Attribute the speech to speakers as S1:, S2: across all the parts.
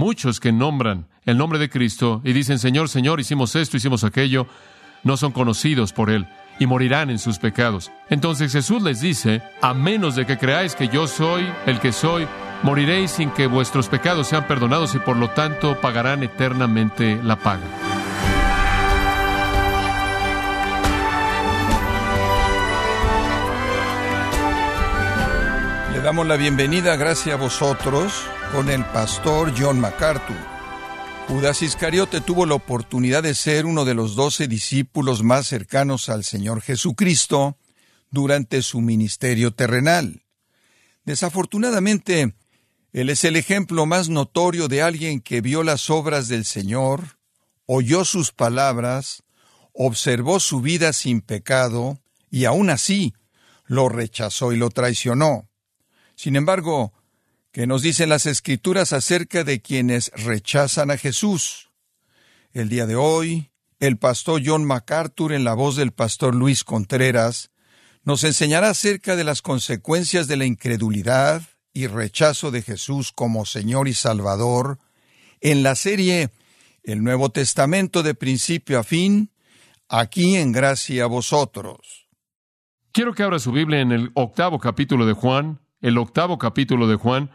S1: muchos que nombran el nombre de Cristo y dicen, Señor, Señor, hicimos esto, hicimos aquello, no son conocidos por Él y morirán en sus pecados. Entonces Jesús les dice, a menos de que creáis que yo soy el que soy, moriréis sin que vuestros pecados sean perdonados y por lo tanto pagarán eternamente la paga.
S2: Le damos la bienvenida, gracias a vosotros, con el pastor John MacArthur. Judas Iscariote tuvo la oportunidad de ser uno de los doce discípulos más cercanos al Señor Jesucristo durante su ministerio terrenal. Desafortunadamente, él es el ejemplo más notorio de alguien que vio las obras del Señor, oyó sus palabras, observó su vida sin pecado, y aún así lo rechazó y lo traicionó. Sin embargo, ¿qué nos dicen las Escrituras acerca de quienes rechazan a Jesús? El día de hoy, el pastor John MacArthur, en la voz del pastor Luis Contreras, nos enseñará acerca de las consecuencias de la incredulidad y rechazo de Jesús como Señor y Salvador en la serie El Nuevo Testamento de principio a fin, aquí en gracia a vosotros.
S1: Quiero que abra su Biblia en el octavo capítulo de Juan, el octavo capítulo de Juan.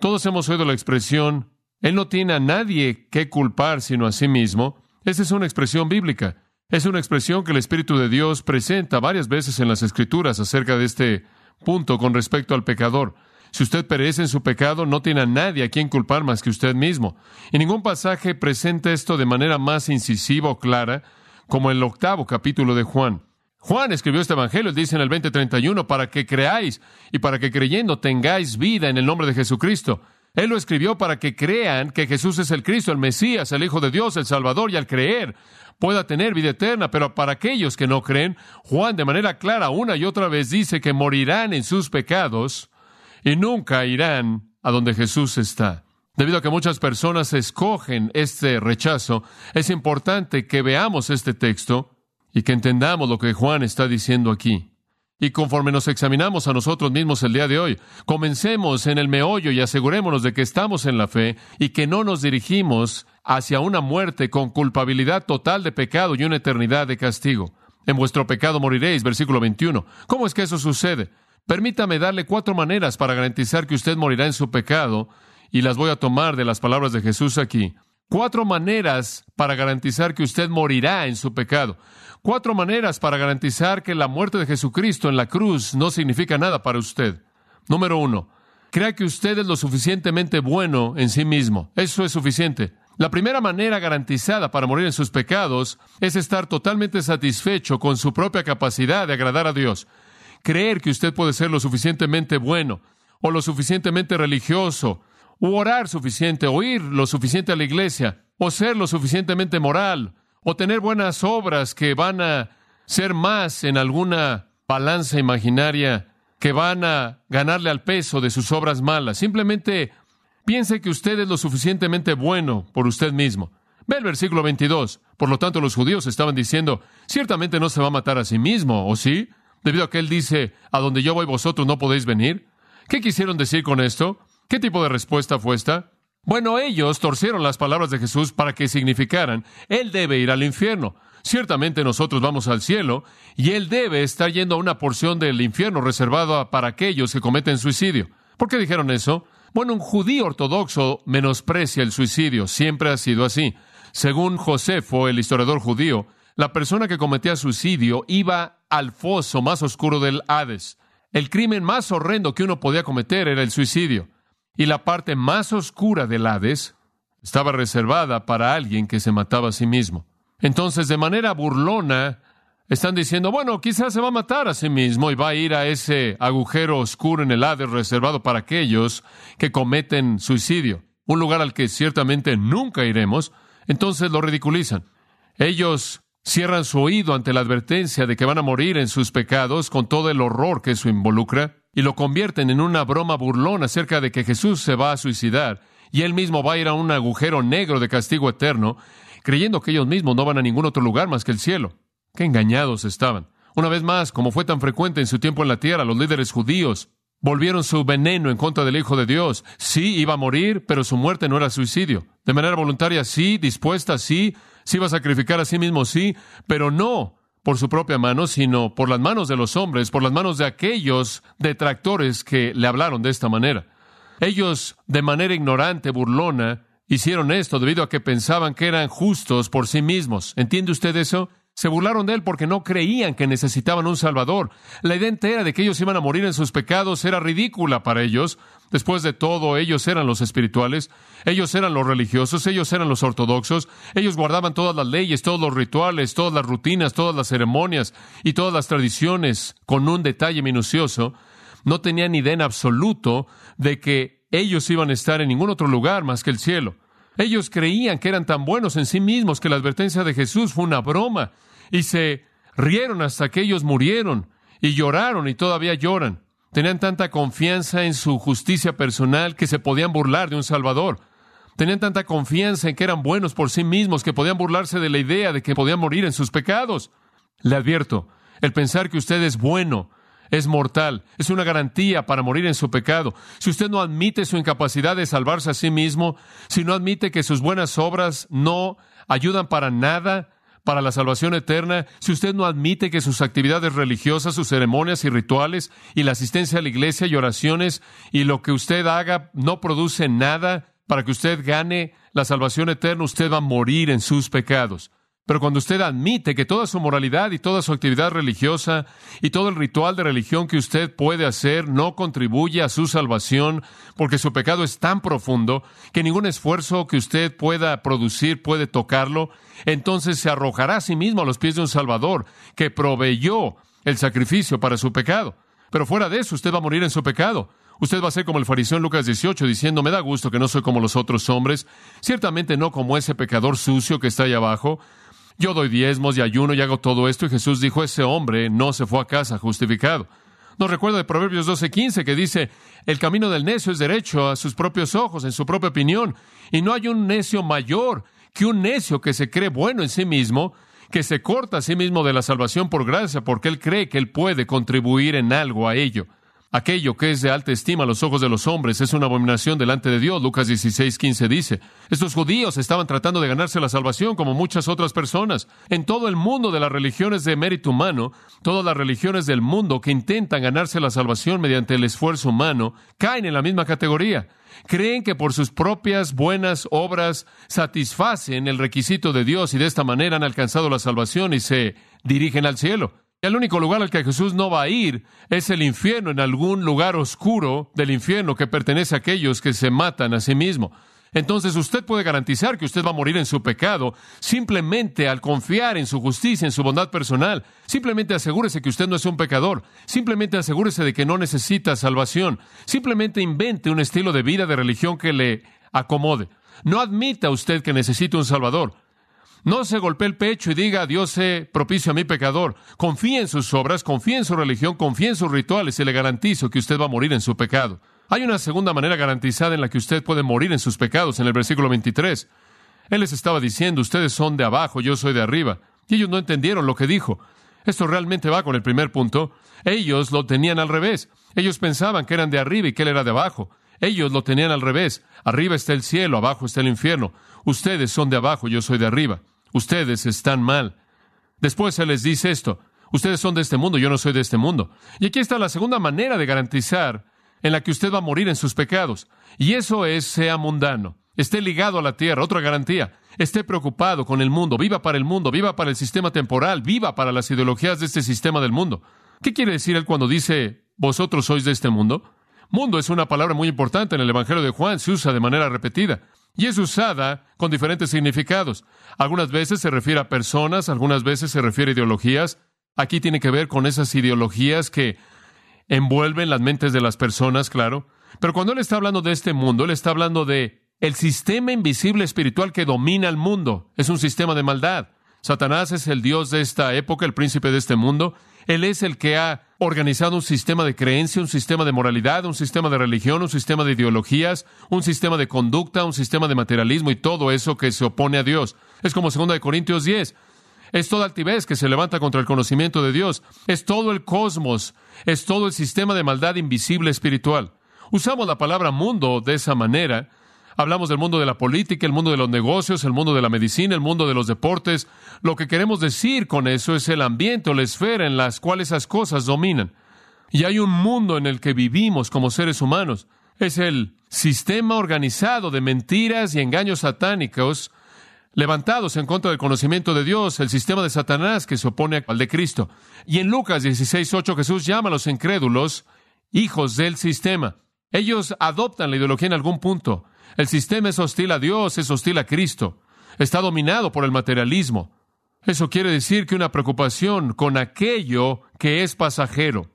S1: Todos hemos oído la expresión, Él no tiene a nadie que culpar sino a sí mismo. Esa es una expresión bíblica. Es una expresión que el Espíritu de Dios presenta varias veces en las Escrituras acerca de este punto con respecto al pecador. Si usted perece en su pecado, no tiene a nadie a quien culpar más que usted mismo. Y ningún pasaje presenta esto de manera más incisiva o clara como el octavo capítulo de Juan. Juan escribió este evangelio, dice en el 2031, para que creáis y para que creyendo tengáis vida en el nombre de Jesucristo. Él lo escribió para que crean que Jesús es el Cristo, el Mesías, el Hijo de Dios, el Salvador, y al creer pueda tener vida eterna. Pero para aquellos que no creen, Juan de manera clara una y otra vez dice que morirán en sus pecados y nunca irán a donde Jesús está. Debido a que muchas personas escogen este rechazo, es importante que veamos este texto y que entendamos lo que Juan está diciendo aquí. Y conforme nos examinamos a nosotros mismos el día de hoy, comencemos en el meollo y asegurémonos de que estamos en la fe y que no nos dirigimos hacia una muerte con culpabilidad total de pecado y una eternidad de castigo. En vuestro pecado moriréis, versículo 21. ¿Cómo es que eso sucede? Permítame darle cuatro maneras para garantizar que usted morirá en su pecado, y las voy a tomar de las palabras de Jesús aquí. Cuatro maneras para garantizar que usted morirá en su pecado. Cuatro maneras para garantizar que la muerte de Jesucristo en la cruz no significa nada para usted. Número uno, crea que usted es lo suficientemente bueno en sí mismo. Eso es suficiente. La primera manera garantizada para morir en sus pecados es estar totalmente satisfecho con su propia capacidad de agradar a Dios creer que usted puede ser lo suficientemente bueno o lo suficientemente religioso, o orar suficiente, o ir lo suficiente a la iglesia, o ser lo suficientemente moral, o tener buenas obras que van a ser más en alguna balanza imaginaria, que van a ganarle al peso de sus obras malas. Simplemente piense que usted es lo suficientemente bueno por usted mismo. Ve el versículo 22. Por lo tanto, los judíos estaban diciendo, ciertamente no se va a matar a sí mismo, ¿o sí? debido a que Él dice, a donde yo voy vosotros no podéis venir? ¿Qué quisieron decir con esto? ¿Qué tipo de respuesta fue esta? Bueno, ellos torcieron las palabras de Jesús para que significaran, Él debe ir al infierno. Ciertamente nosotros vamos al cielo y Él debe estar yendo a una porción del infierno reservada para aquellos que cometen suicidio. ¿Por qué dijeron eso? Bueno, un judío ortodoxo menosprecia el suicidio, siempre ha sido así. Según Josefo, el historiador judío, la persona que cometía suicidio iba al foso más oscuro del Hades. El crimen más horrendo que uno podía cometer era el suicidio. Y la parte más oscura del Hades estaba reservada para alguien que se mataba a sí mismo. Entonces, de manera burlona, están diciendo, bueno, quizás se va a matar a sí mismo y va a ir a ese agujero oscuro en el Hades reservado para aquellos que cometen suicidio, un lugar al que ciertamente nunca iremos. Entonces lo ridiculizan. Ellos cierran su oído ante la advertencia de que van a morir en sus pecados con todo el horror que eso involucra y lo convierten en una broma burlona acerca de que Jesús se va a suicidar y él mismo va a ir a un agujero negro de castigo eterno, creyendo que ellos mismos no van a ningún otro lugar más que el cielo. Qué engañados estaban. Una vez más, como fue tan frecuente en su tiempo en la tierra, los líderes judíos volvieron su veneno en contra del Hijo de Dios. Sí, iba a morir, pero su muerte no era suicidio. De manera voluntaria, sí, dispuesta, sí, sí iba a sacrificar a sí mismo, sí, pero no por su propia mano, sino por las manos de los hombres, por las manos de aquellos detractores que le hablaron de esta manera. Ellos, de manera ignorante, burlona, hicieron esto debido a que pensaban que eran justos por sí mismos. ¿Entiende usted eso? Se burlaron de él porque no creían que necesitaban un Salvador. La idea entera de que ellos iban a morir en sus pecados era ridícula para ellos. Después de todo, ellos eran los espirituales, ellos eran los religiosos, ellos eran los ortodoxos, ellos guardaban todas las leyes, todos los rituales, todas las rutinas, todas las ceremonias y todas las tradiciones con un detalle minucioso. No tenían idea en absoluto de que ellos iban a estar en ningún otro lugar más que el cielo. Ellos creían que eran tan buenos en sí mismos que la advertencia de Jesús fue una broma y se rieron hasta que ellos murieron y lloraron y todavía lloran. Tenían tanta confianza en su justicia personal que se podían burlar de un Salvador. Tenían tanta confianza en que eran buenos por sí mismos que podían burlarse de la idea de que podían morir en sus pecados. Le advierto, el pensar que usted es bueno es mortal, es una garantía para morir en su pecado. Si usted no admite su incapacidad de salvarse a sí mismo, si no admite que sus buenas obras no ayudan para nada, para la salvación eterna, si usted no admite que sus actividades religiosas, sus ceremonias y rituales y la asistencia a la iglesia y oraciones y lo que usted haga no produce nada para que usted gane la salvación eterna, usted va a morir en sus pecados. Pero cuando usted admite que toda su moralidad y toda su actividad religiosa y todo el ritual de religión que usted puede hacer no contribuye a su salvación porque su pecado es tan profundo que ningún esfuerzo que usted pueda producir puede tocarlo, entonces se arrojará a sí mismo a los pies de un Salvador que proveyó el sacrificio para su pecado. Pero fuera de eso, usted va a morir en su pecado. Usted va a ser como el fariseo en Lucas 18, diciendo, me da gusto que no soy como los otros hombres, ciertamente no como ese pecador sucio que está ahí abajo, yo doy diezmos y ayuno y hago todo esto. Y Jesús dijo, ese hombre no se fue a casa justificado. Nos recuerda de Proverbios 12:15 que dice, el camino del necio es derecho a sus propios ojos, en su propia opinión. Y no hay un necio mayor que un necio que se cree bueno en sí mismo, que se corta a sí mismo de la salvación por gracia, porque él cree que él puede contribuir en algo a ello. Aquello que es de alta estima a los ojos de los hombres es una abominación delante de Dios. Lucas 16, 15 dice. Estos judíos estaban tratando de ganarse la salvación como muchas otras personas. En todo el mundo de las religiones de mérito humano, todas las religiones del mundo que intentan ganarse la salvación mediante el esfuerzo humano, caen en la misma categoría. Creen que por sus propias buenas obras satisfacen el requisito de Dios y de esta manera han alcanzado la salvación y se dirigen al cielo. El único lugar al que Jesús no va a ir es el infierno, en algún lugar oscuro del infierno que pertenece a aquellos que se matan a sí mismos. Entonces usted puede garantizar que usted va a morir en su pecado simplemente al confiar en su justicia, en su bondad personal. Simplemente asegúrese que usted no es un pecador. Simplemente asegúrese de que no necesita salvación. Simplemente invente un estilo de vida de religión que le acomode. No admita usted que necesite un Salvador. No se golpee el pecho y diga, Dios se propicio a mi pecador. Confíe en sus obras, confíe en su religión, confíe en sus rituales y le garantizo que usted va a morir en su pecado. Hay una segunda manera garantizada en la que usted puede morir en sus pecados, en el versículo 23. Él les estaba diciendo, ustedes son de abajo, yo soy de arriba. Y ellos no entendieron lo que dijo. Esto realmente va con el primer punto. Ellos lo tenían al revés. Ellos pensaban que eran de arriba y que él era de abajo. Ellos lo tenían al revés. Arriba está el cielo, abajo está el infierno. Ustedes son de abajo, yo soy de arriba. Ustedes están mal. Después se les dice esto. Ustedes son de este mundo, yo no soy de este mundo. Y aquí está la segunda manera de garantizar en la que usted va a morir en sus pecados. Y eso es, sea mundano. Esté ligado a la tierra, otra garantía. Esté preocupado con el mundo, viva para el mundo, viva para el sistema temporal, viva para las ideologías de este sistema del mundo. ¿Qué quiere decir él cuando dice, vosotros sois de este mundo? Mundo es una palabra muy importante en el Evangelio de Juan, se usa de manera repetida y es usada con diferentes significados. Algunas veces se refiere a personas, algunas veces se refiere a ideologías. Aquí tiene que ver con esas ideologías que envuelven las mentes de las personas, claro. Pero cuando él está hablando de este mundo, él está hablando de el sistema invisible espiritual que domina el mundo. Es un sistema de maldad. Satanás es el Dios de esta época, el príncipe de este mundo. Él es el que ha organizado un sistema de creencia, un sistema de moralidad, un sistema de religión, un sistema de ideologías, un sistema de conducta, un sistema de materialismo y todo eso que se opone a Dios. Es como 2 Corintios 10. Es toda altivez que se levanta contra el conocimiento de Dios. Es todo el cosmos. Es todo el sistema de maldad invisible espiritual. Usamos la palabra mundo de esa manera. Hablamos del mundo de la política, el mundo de los negocios, el mundo de la medicina, el mundo de los deportes. Lo que queremos decir con eso es el ambiente o la esfera en las cuales esas cosas dominan. Y hay un mundo en el que vivimos como seres humanos. Es el sistema organizado de mentiras y engaños satánicos levantados en contra del conocimiento de Dios, el sistema de Satanás que se opone al de Cristo. Y en Lucas 16:8 Jesús llama a los incrédulos hijos del sistema. Ellos adoptan la ideología en algún punto. El sistema es hostil a Dios, es hostil a Cristo. Está dominado por el materialismo. Eso quiere decir que una preocupación con aquello que es pasajero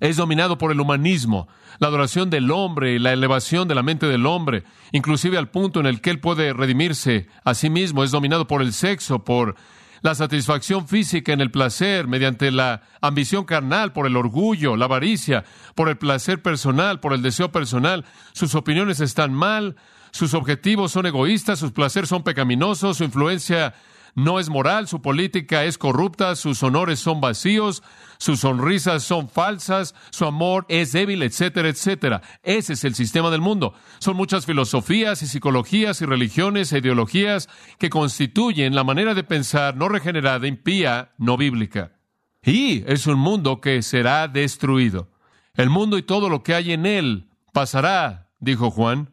S1: es dominado por el humanismo, la adoración del hombre, la elevación de la mente del hombre, inclusive al punto en el que él puede redimirse a sí mismo, es dominado por el sexo, por la satisfacción física en el placer, mediante la ambición carnal, por el orgullo, la avaricia, por el placer personal, por el deseo personal. Sus opiniones están mal, sus objetivos son egoístas, sus placeres son pecaminosos, su influencia no es moral, su política es corrupta, sus honores son vacíos, sus sonrisas son falsas, su amor es débil, etcétera, etcétera. Ese es el sistema del mundo. Son muchas filosofías y psicologías y religiones e ideologías que constituyen la manera de pensar no regenerada, impía, no bíblica. Y es un mundo que será destruido. El mundo y todo lo que hay en él pasará, dijo Juan.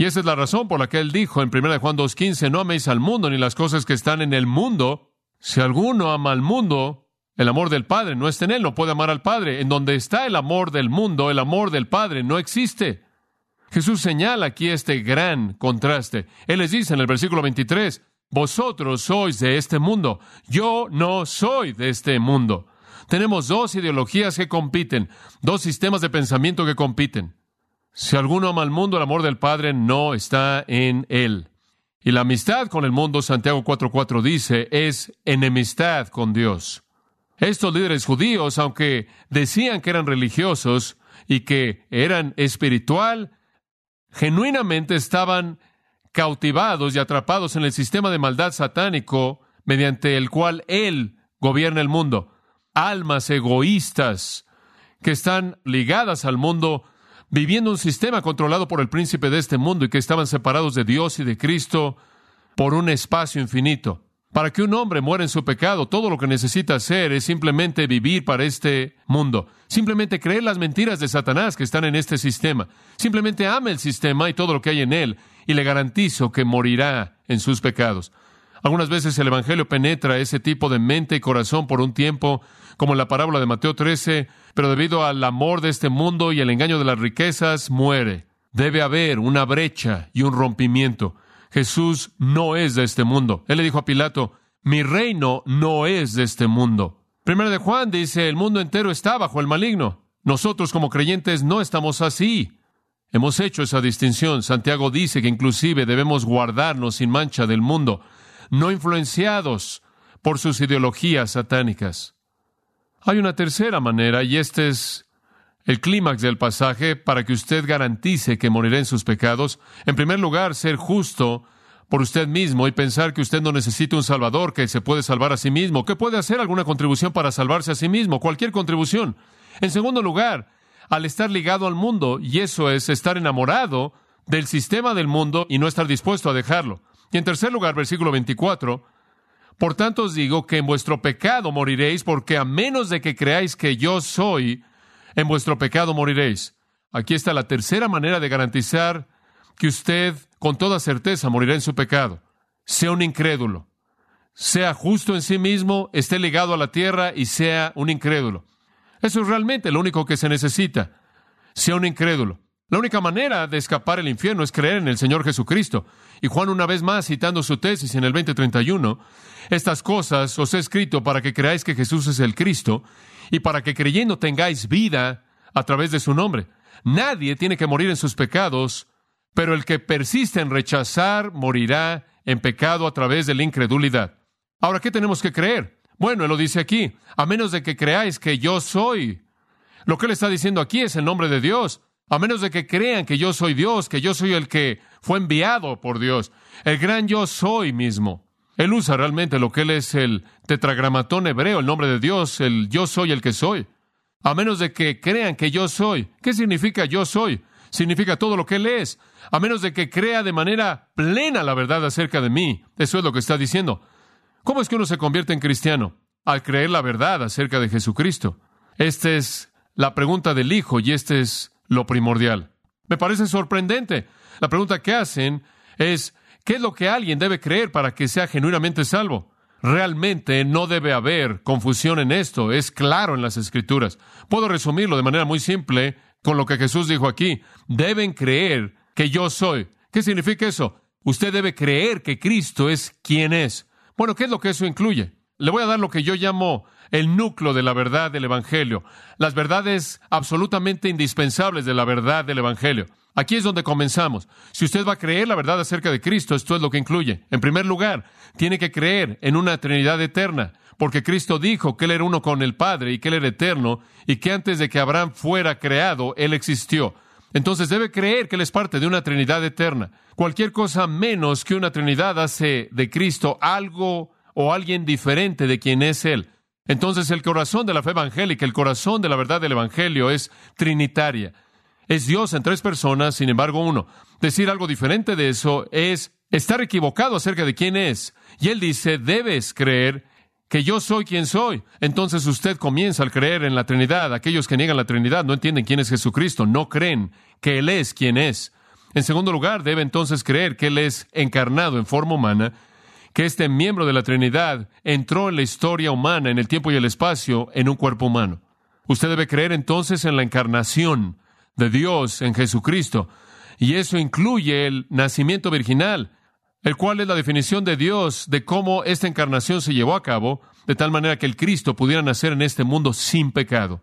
S1: Y esa es la razón por la que él dijo en 1 Juan 2.15, no améis al mundo ni las cosas que están en el mundo. Si alguno ama al mundo, el amor del Padre no está en él, no puede amar al Padre. En donde está el amor del mundo, el amor del Padre no existe. Jesús señala aquí este gran contraste. Él les dice en el versículo 23, vosotros sois de este mundo, yo no soy de este mundo. Tenemos dos ideologías que compiten, dos sistemas de pensamiento que compiten. Si alguno ama al mundo, el amor del Padre no está en él. Y la amistad con el mundo, Santiago 4:4 dice, es enemistad con Dios. Estos líderes judíos, aunque decían que eran religiosos y que eran espiritual, genuinamente estaban cautivados y atrapados en el sistema de maldad satánico mediante el cual Él gobierna el mundo. Almas egoístas que están ligadas al mundo viviendo un sistema controlado por el príncipe de este mundo y que estaban separados de Dios y de Cristo por un espacio infinito. Para que un hombre muera en su pecado, todo lo que necesita hacer es simplemente vivir para este mundo, simplemente creer las mentiras de Satanás que están en este sistema, simplemente ame el sistema y todo lo que hay en él, y le garantizo que morirá en sus pecados. Algunas veces el Evangelio penetra ese tipo de mente y corazón por un tiempo, como en la parábola de Mateo 13, pero debido al amor de este mundo y el engaño de las riquezas, muere. Debe haber una brecha y un rompimiento. Jesús no es de este mundo. Él le dijo a Pilato, mi reino no es de este mundo. Primero de Juan dice, el mundo entero está bajo el maligno. Nosotros como creyentes no estamos así. Hemos hecho esa distinción. Santiago dice que inclusive debemos guardarnos sin mancha del mundo, no influenciados por sus ideologías satánicas. Hay una tercera manera, y este es el clímax del pasaje para que usted garantice que morirá en sus pecados. En primer lugar, ser justo por usted mismo y pensar que usted no necesita un Salvador, que se puede salvar a sí mismo, que puede hacer alguna contribución para salvarse a sí mismo, cualquier contribución. En segundo lugar, al estar ligado al mundo, y eso es estar enamorado del sistema del mundo y no estar dispuesto a dejarlo. Y en tercer lugar, versículo 24, por tanto os digo que en vuestro pecado moriréis, porque a menos de que creáis que yo soy, en vuestro pecado moriréis. Aquí está la tercera manera de garantizar que usted con toda certeza morirá en su pecado. Sea un incrédulo. Sea justo en sí mismo, esté ligado a la tierra y sea un incrédulo. Eso es realmente lo único que se necesita. Sea un incrédulo. La única manera de escapar el infierno es creer en el Señor Jesucristo. Y Juan una vez más, citando su tesis en el 2031, estas cosas os he escrito para que creáis que Jesús es el Cristo y para que creyendo tengáis vida a través de su nombre. Nadie tiene que morir en sus pecados, pero el que persiste en rechazar morirá en pecado a través de la incredulidad. Ahora, ¿qué tenemos que creer? Bueno, él lo dice aquí, a menos de que creáis que yo soy. Lo que él está diciendo aquí es el nombre de Dios. A menos de que crean que yo soy Dios, que yo soy el que fue enviado por Dios, el gran yo soy mismo. Él usa realmente lo que él es el tetragramatón hebreo, el nombre de Dios, el yo soy el que soy. A menos de que crean que yo soy. ¿Qué significa yo soy? Significa todo lo que Él es. A menos de que crea de manera plena la verdad acerca de mí. Eso es lo que está diciendo. ¿Cómo es que uno se convierte en cristiano? Al creer la verdad acerca de Jesucristo. Esta es la pregunta del Hijo y este es lo primordial. Me parece sorprendente. La pregunta que hacen es, ¿qué es lo que alguien debe creer para que sea genuinamente salvo? Realmente no debe haber confusión en esto, es claro en las escrituras. Puedo resumirlo de manera muy simple con lo que Jesús dijo aquí. Deben creer que yo soy. ¿Qué significa eso? Usted debe creer que Cristo es quien es. Bueno, ¿qué es lo que eso incluye? Le voy a dar lo que yo llamo el núcleo de la verdad del Evangelio, las verdades absolutamente indispensables de la verdad del Evangelio. Aquí es donde comenzamos. Si usted va a creer la verdad acerca de Cristo, esto es lo que incluye. En primer lugar, tiene que creer en una Trinidad eterna, porque Cristo dijo que Él era uno con el Padre y que Él era eterno y que antes de que Abraham fuera creado, Él existió. Entonces debe creer que Él es parte de una Trinidad eterna. Cualquier cosa menos que una Trinidad hace de Cristo algo o alguien diferente de quien es Él. Entonces el corazón de la fe evangélica, el corazón de la verdad del Evangelio es trinitaria. Es Dios en tres personas, sin embargo uno. Decir algo diferente de eso es estar equivocado acerca de quién es. Y él dice, debes creer que yo soy quien soy. Entonces usted comienza al creer en la Trinidad. Aquellos que niegan la Trinidad no entienden quién es Jesucristo, no creen que Él es quien es. En segundo lugar, debe entonces creer que Él es encarnado en forma humana, que este miembro de la Trinidad entró en la historia humana, en el tiempo y el espacio, en un cuerpo humano. Usted debe creer entonces en la encarnación, de Dios en Jesucristo. Y eso incluye el nacimiento virginal, el cual es la definición de Dios de cómo esta encarnación se llevó a cabo, de tal manera que el Cristo pudiera nacer en este mundo sin pecado.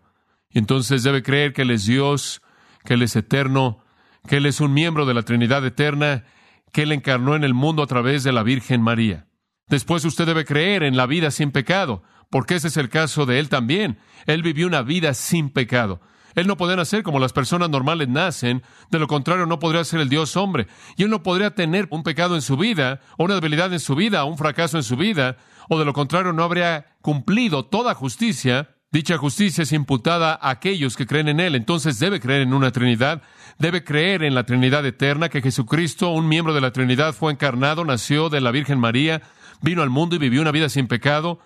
S1: Y entonces debe creer que Él es Dios, que Él es eterno, que Él es un miembro de la Trinidad eterna, que Él encarnó en el mundo a través de la Virgen María. Después usted debe creer en la vida sin pecado, porque ese es el caso de Él también. Él vivió una vida sin pecado. Él no podría nacer como las personas normales nacen, de lo contrario no podría ser el Dios hombre. Y él no podría tener un pecado en su vida, o una debilidad en su vida, o un fracaso en su vida, o de lo contrario no habría cumplido toda justicia. Dicha justicia es imputada a aquellos que creen en Él. Entonces debe creer en una Trinidad, debe creer en la Trinidad eterna, que Jesucristo, un miembro de la Trinidad, fue encarnado, nació de la Virgen María, vino al mundo y vivió una vida sin pecado,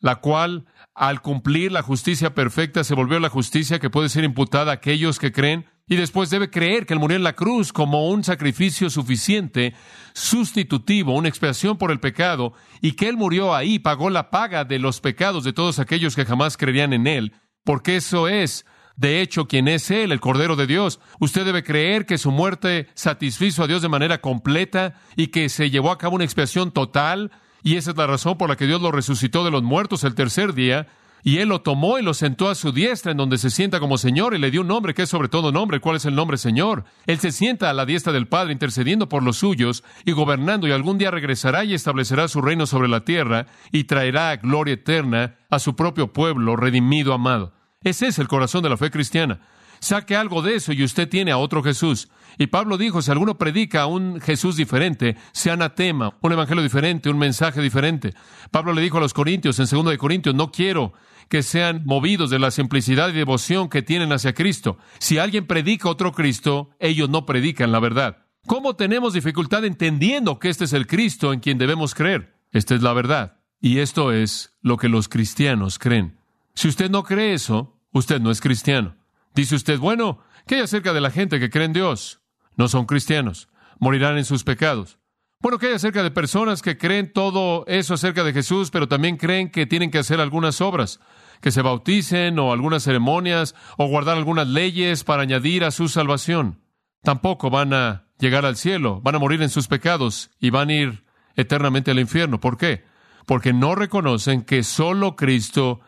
S1: la cual al cumplir la justicia perfecta, se volvió la justicia que puede ser imputada a aquellos que creen, y después debe creer que Él murió en la cruz como un sacrificio suficiente, sustitutivo, una expiación por el pecado, y que Él murió ahí, pagó la paga de los pecados de todos aquellos que jamás creerían en Él, porque eso es, de hecho, quien es Él, el Cordero de Dios. Usted debe creer que su muerte satisfizo a Dios de manera completa y que se llevó a cabo una expiación total y esa es la razón por la que Dios lo resucitó de los muertos el tercer día, y Él lo tomó y lo sentó a su diestra, en donde se sienta como Señor, y le dio un nombre que es sobre todo nombre. ¿Cuál es el nombre Señor? Él se sienta a la diestra del Padre, intercediendo por los suyos y gobernando, y algún día regresará y establecerá su reino sobre la tierra, y traerá gloria eterna a su propio pueblo, redimido, amado. Ese es el corazón de la fe cristiana. Saque algo de eso y usted tiene a otro Jesús. Y Pablo dijo, si alguno predica un Jesús diferente, sea anatema, un evangelio diferente, un mensaje diferente. Pablo le dijo a los corintios, en segundo de Corintios, no quiero que sean movidos de la simplicidad y devoción que tienen hacia Cristo. Si alguien predica otro Cristo, ellos no predican la verdad. ¿Cómo tenemos dificultad entendiendo que este es el Cristo en quien debemos creer? Esta es la verdad. Y esto es lo que los cristianos creen. Si usted no cree eso, usted no es cristiano. Dice usted, bueno, ¿qué hay acerca de la gente que cree en Dios? No son cristianos, morirán en sus pecados. Bueno, ¿qué hay acerca de personas que creen todo eso acerca de Jesús, pero también creen que tienen que hacer algunas obras, que se bauticen o algunas ceremonias o guardar algunas leyes para añadir a su salvación? Tampoco van a llegar al cielo, van a morir en sus pecados y van a ir eternamente al infierno. ¿Por qué? Porque no reconocen que solo Cristo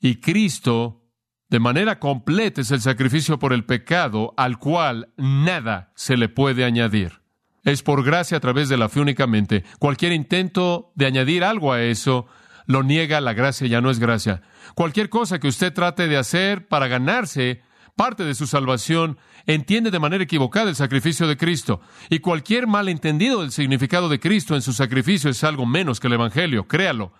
S1: y Cristo de manera completa es el sacrificio por el pecado al cual nada se le puede añadir. Es por gracia a través de la fe únicamente. Cualquier intento de añadir algo a eso lo niega, la gracia ya no es gracia. Cualquier cosa que usted trate de hacer para ganarse, parte de su salvación, entiende de manera equivocada el sacrificio de Cristo. Y cualquier malentendido del significado de Cristo en su sacrificio es algo menos que el Evangelio, créalo.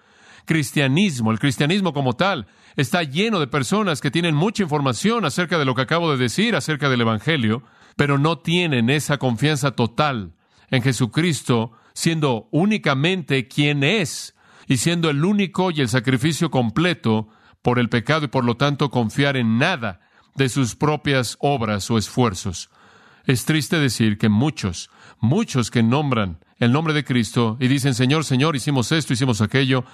S1: Cristianismo, el cristianismo como tal, está lleno de personas que tienen mucha información acerca de lo que acabo de decir acerca del Evangelio, pero no tienen esa confianza total en Jesucristo, siendo únicamente quien es y siendo el único y el sacrificio completo por el pecado y por lo tanto confiar en nada de sus propias obras o esfuerzos. Es triste decir que muchos, muchos que nombran el nombre de Cristo y dicen, Señor, Señor, hicimos esto, hicimos aquello,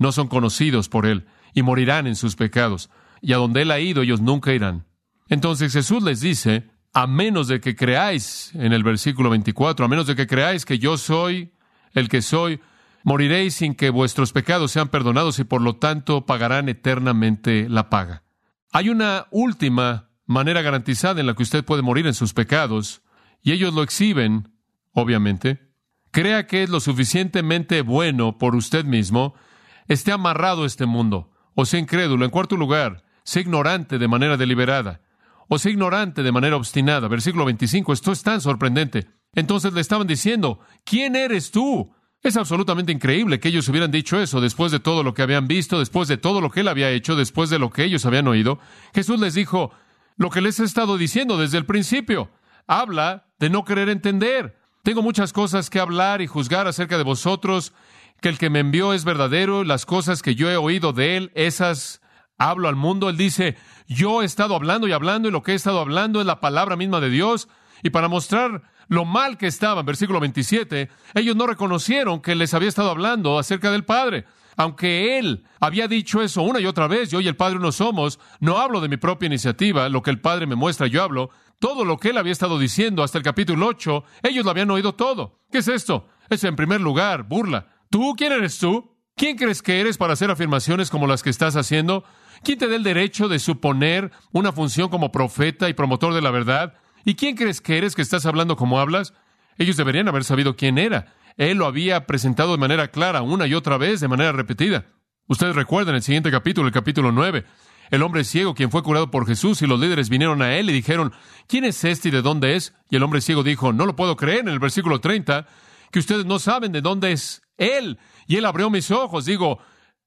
S1: no son conocidos por Él y morirán en sus pecados. Y a donde Él ha ido, ellos nunca irán. Entonces Jesús les dice, a menos de que creáis, en el versículo 24, a menos de que creáis que yo soy el que soy, moriréis sin que vuestros pecados sean perdonados y por lo tanto pagarán eternamente la paga. Hay una última manera garantizada en la que usted puede morir en sus pecados, y ellos lo exhiben, obviamente. Crea que es lo suficientemente bueno por usted mismo, esté amarrado a este mundo, o sea incrédulo. En cuarto lugar, sea ignorante de manera deliberada o sea ignorante de manera obstinada. Versículo 25, esto es tan sorprendente. Entonces le estaban diciendo, ¿quién eres tú? Es absolutamente increíble que ellos hubieran dicho eso después de todo lo que habían visto, después de todo lo que él había hecho, después de lo que ellos habían oído. Jesús les dijo, lo que les he estado diciendo desde el principio. Habla de no querer entender. Tengo muchas cosas que hablar y juzgar acerca de vosotros, que el que me envió es verdadero, las cosas que yo he oído de él, esas hablo al mundo. Él dice, yo he estado hablando y hablando y lo que he estado hablando es la palabra misma de Dios. Y para mostrar lo mal que estaban, versículo 27, ellos no reconocieron que les había estado hablando acerca del Padre. Aunque él había dicho eso una y otra vez, yo y el Padre no somos, no hablo de mi propia iniciativa, lo que el Padre me muestra, yo hablo. Todo lo que él había estado diciendo hasta el capítulo 8, ellos lo habían oído todo. ¿Qué es esto? Es en primer lugar, burla. ¿Tú quién eres tú? ¿Quién crees que eres para hacer afirmaciones como las que estás haciendo? ¿Quién te da el derecho de suponer una función como profeta y promotor de la verdad? ¿Y quién crees que eres que estás hablando como hablas? Ellos deberían haber sabido quién era. Él lo había presentado de manera clara una y otra vez, de manera repetida. Ustedes recuerdan el siguiente capítulo, el capítulo 9. El hombre ciego, quien fue curado por Jesús, y los líderes vinieron a él y dijeron, ¿quién es este y de dónde es? Y el hombre ciego dijo, no lo puedo creer, en el versículo 30, que ustedes no saben de dónde es él. Y él abrió mis ojos. Digo,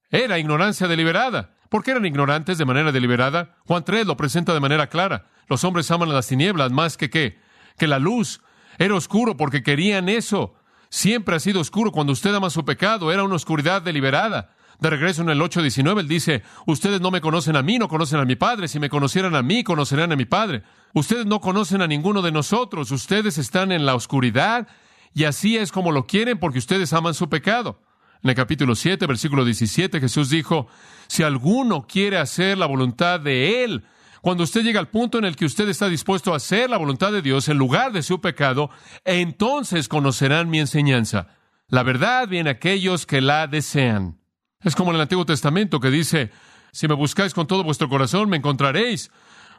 S1: era ignorancia deliberada. ¿Por qué eran ignorantes de manera deliberada? Juan 3 lo presenta de manera clara. Los hombres aman las tinieblas más que qué? Que la luz. Era oscuro porque querían eso. Siempre ha sido oscuro cuando usted ama su pecado. Era una oscuridad deliberada. De regreso en el 8.19, él dice, ustedes no me conocen a mí, no conocen a mi Padre. Si me conocieran a mí, conocerán a mi Padre. Ustedes no conocen a ninguno de nosotros. Ustedes están en la oscuridad y así es como lo quieren porque ustedes aman su pecado. En el capítulo 7, versículo 17, Jesús dijo, si alguno quiere hacer la voluntad de Él, cuando usted llega al punto en el que usted está dispuesto a hacer la voluntad de Dios en lugar de su pecado, entonces conocerán mi enseñanza. La verdad viene a aquellos que la desean. Es como en el Antiguo Testamento que dice, si me buscáis con todo vuestro corazón, me encontraréis.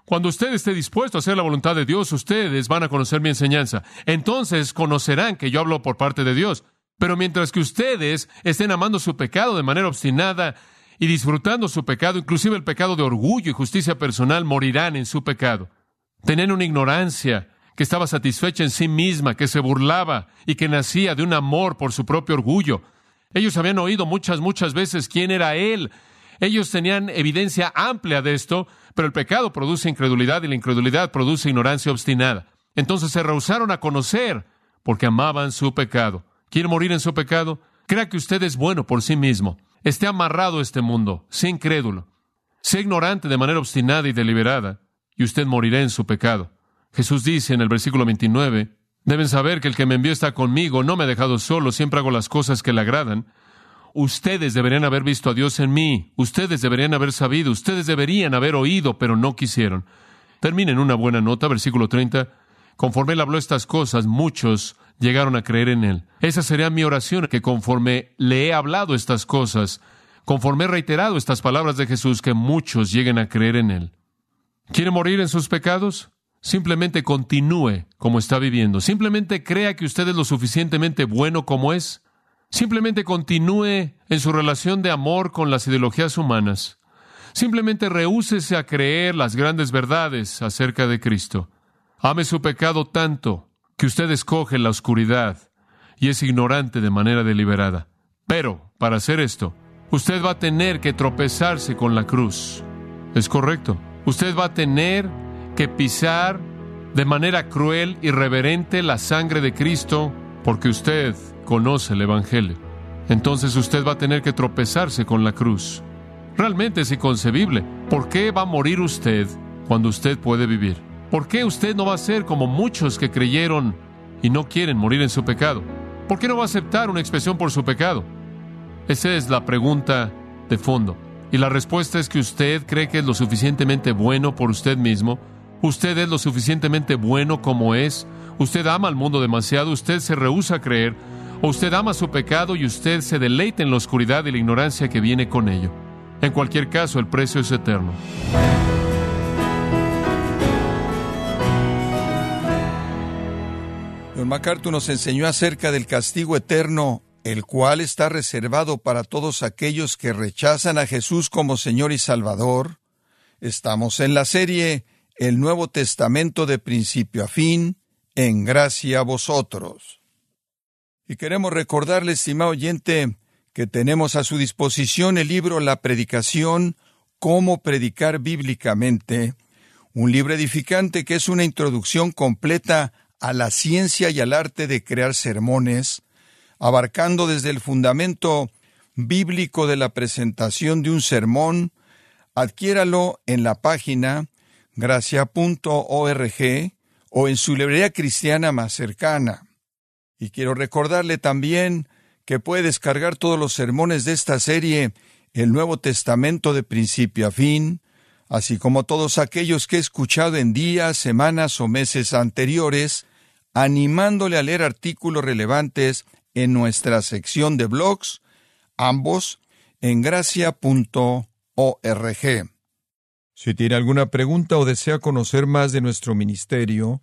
S1: Cuando usted esté dispuesto a hacer la voluntad de Dios, ustedes van a conocer mi enseñanza. Entonces conocerán que yo hablo por parte de Dios. Pero mientras que ustedes estén amando su pecado de manera obstinada y disfrutando su pecado, inclusive el pecado de orgullo y justicia personal, morirán en su pecado. Tenían una ignorancia que estaba satisfecha en sí misma, que se burlaba y que nacía de un amor por su propio orgullo. Ellos habían oído muchas, muchas veces quién era Él. Ellos tenían evidencia amplia de esto, pero el pecado produce incredulidad y la incredulidad produce ignorancia obstinada. Entonces se rehusaron a conocer porque amaban su pecado. ¿Quiere morir en su pecado? Crea que usted es bueno por sí mismo. Esté amarrado a este mundo. Sea incrédulo. Sea ignorante de manera obstinada y deliberada, y usted morirá en su pecado. Jesús dice en el versículo 29, deben saber que el que me envió está conmigo, no me ha dejado solo, siempre hago las cosas que le agradan. Ustedes deberían haber visto a Dios en mí, ustedes deberían haber sabido, ustedes deberían haber oído, pero no quisieron. Termina en una buena nota, versículo 30. Conforme él habló estas cosas, muchos llegaron a creer en Él. Esa sería mi oración, que conforme le he hablado estas cosas, conforme he reiterado estas palabras de Jesús, que muchos lleguen a creer en Él. ¿Quiere morir en sus pecados? Simplemente continúe como está viviendo. Simplemente crea que usted es lo suficientemente bueno como es. Simplemente continúe en su relación de amor con las ideologías humanas. Simplemente rehúsese a creer las grandes verdades acerca de Cristo. Ame su pecado tanto que usted escoge la oscuridad y es ignorante de manera deliberada. Pero, para hacer esto, usted va a tener que tropezarse con la cruz. Es correcto. Usted va a tener que pisar de manera cruel y reverente la sangre de Cristo porque usted conoce el Evangelio. Entonces usted va a tener que tropezarse con la cruz. Realmente es inconcebible. ¿Por qué va a morir usted cuando usted puede vivir? ¿Por qué usted no va a ser como muchos que creyeron y no quieren morir en su pecado? ¿Por qué no va a aceptar una expresión por su pecado? Esa es la pregunta de fondo. Y la respuesta es que usted cree que es lo suficientemente bueno por usted mismo, usted es lo suficientemente bueno como es, usted ama al mundo demasiado, usted se rehúsa a creer, o usted ama su pecado y usted se deleita en la oscuridad y la ignorancia que viene con ello. En cualquier caso, el precio es eterno.
S2: Don MacArthur nos enseñó acerca del castigo eterno, el cual está reservado para todos aquellos que rechazan a Jesús como Señor y Salvador. Estamos en la serie El Nuevo Testamento de principio a fin, en gracia a vosotros. Y queremos recordarle, estimado oyente, que tenemos a su disposición el libro La Predicación, Cómo Predicar Bíblicamente, un libro edificante que es una introducción completa a la ciencia y al arte de crear sermones, abarcando desde el fundamento bíblico de la presentación de un sermón, adquiéralo en la página gracia.org o en su librería cristiana más cercana. Y quiero recordarle también que puede descargar todos los sermones de esta serie, el Nuevo Testamento de principio a fin, así como todos aquellos que he escuchado en días, semanas o meses anteriores, animándole a leer artículos relevantes en nuestra sección de blogs, ambos en gracia.org. Si tiene alguna pregunta o desea conocer más de nuestro ministerio,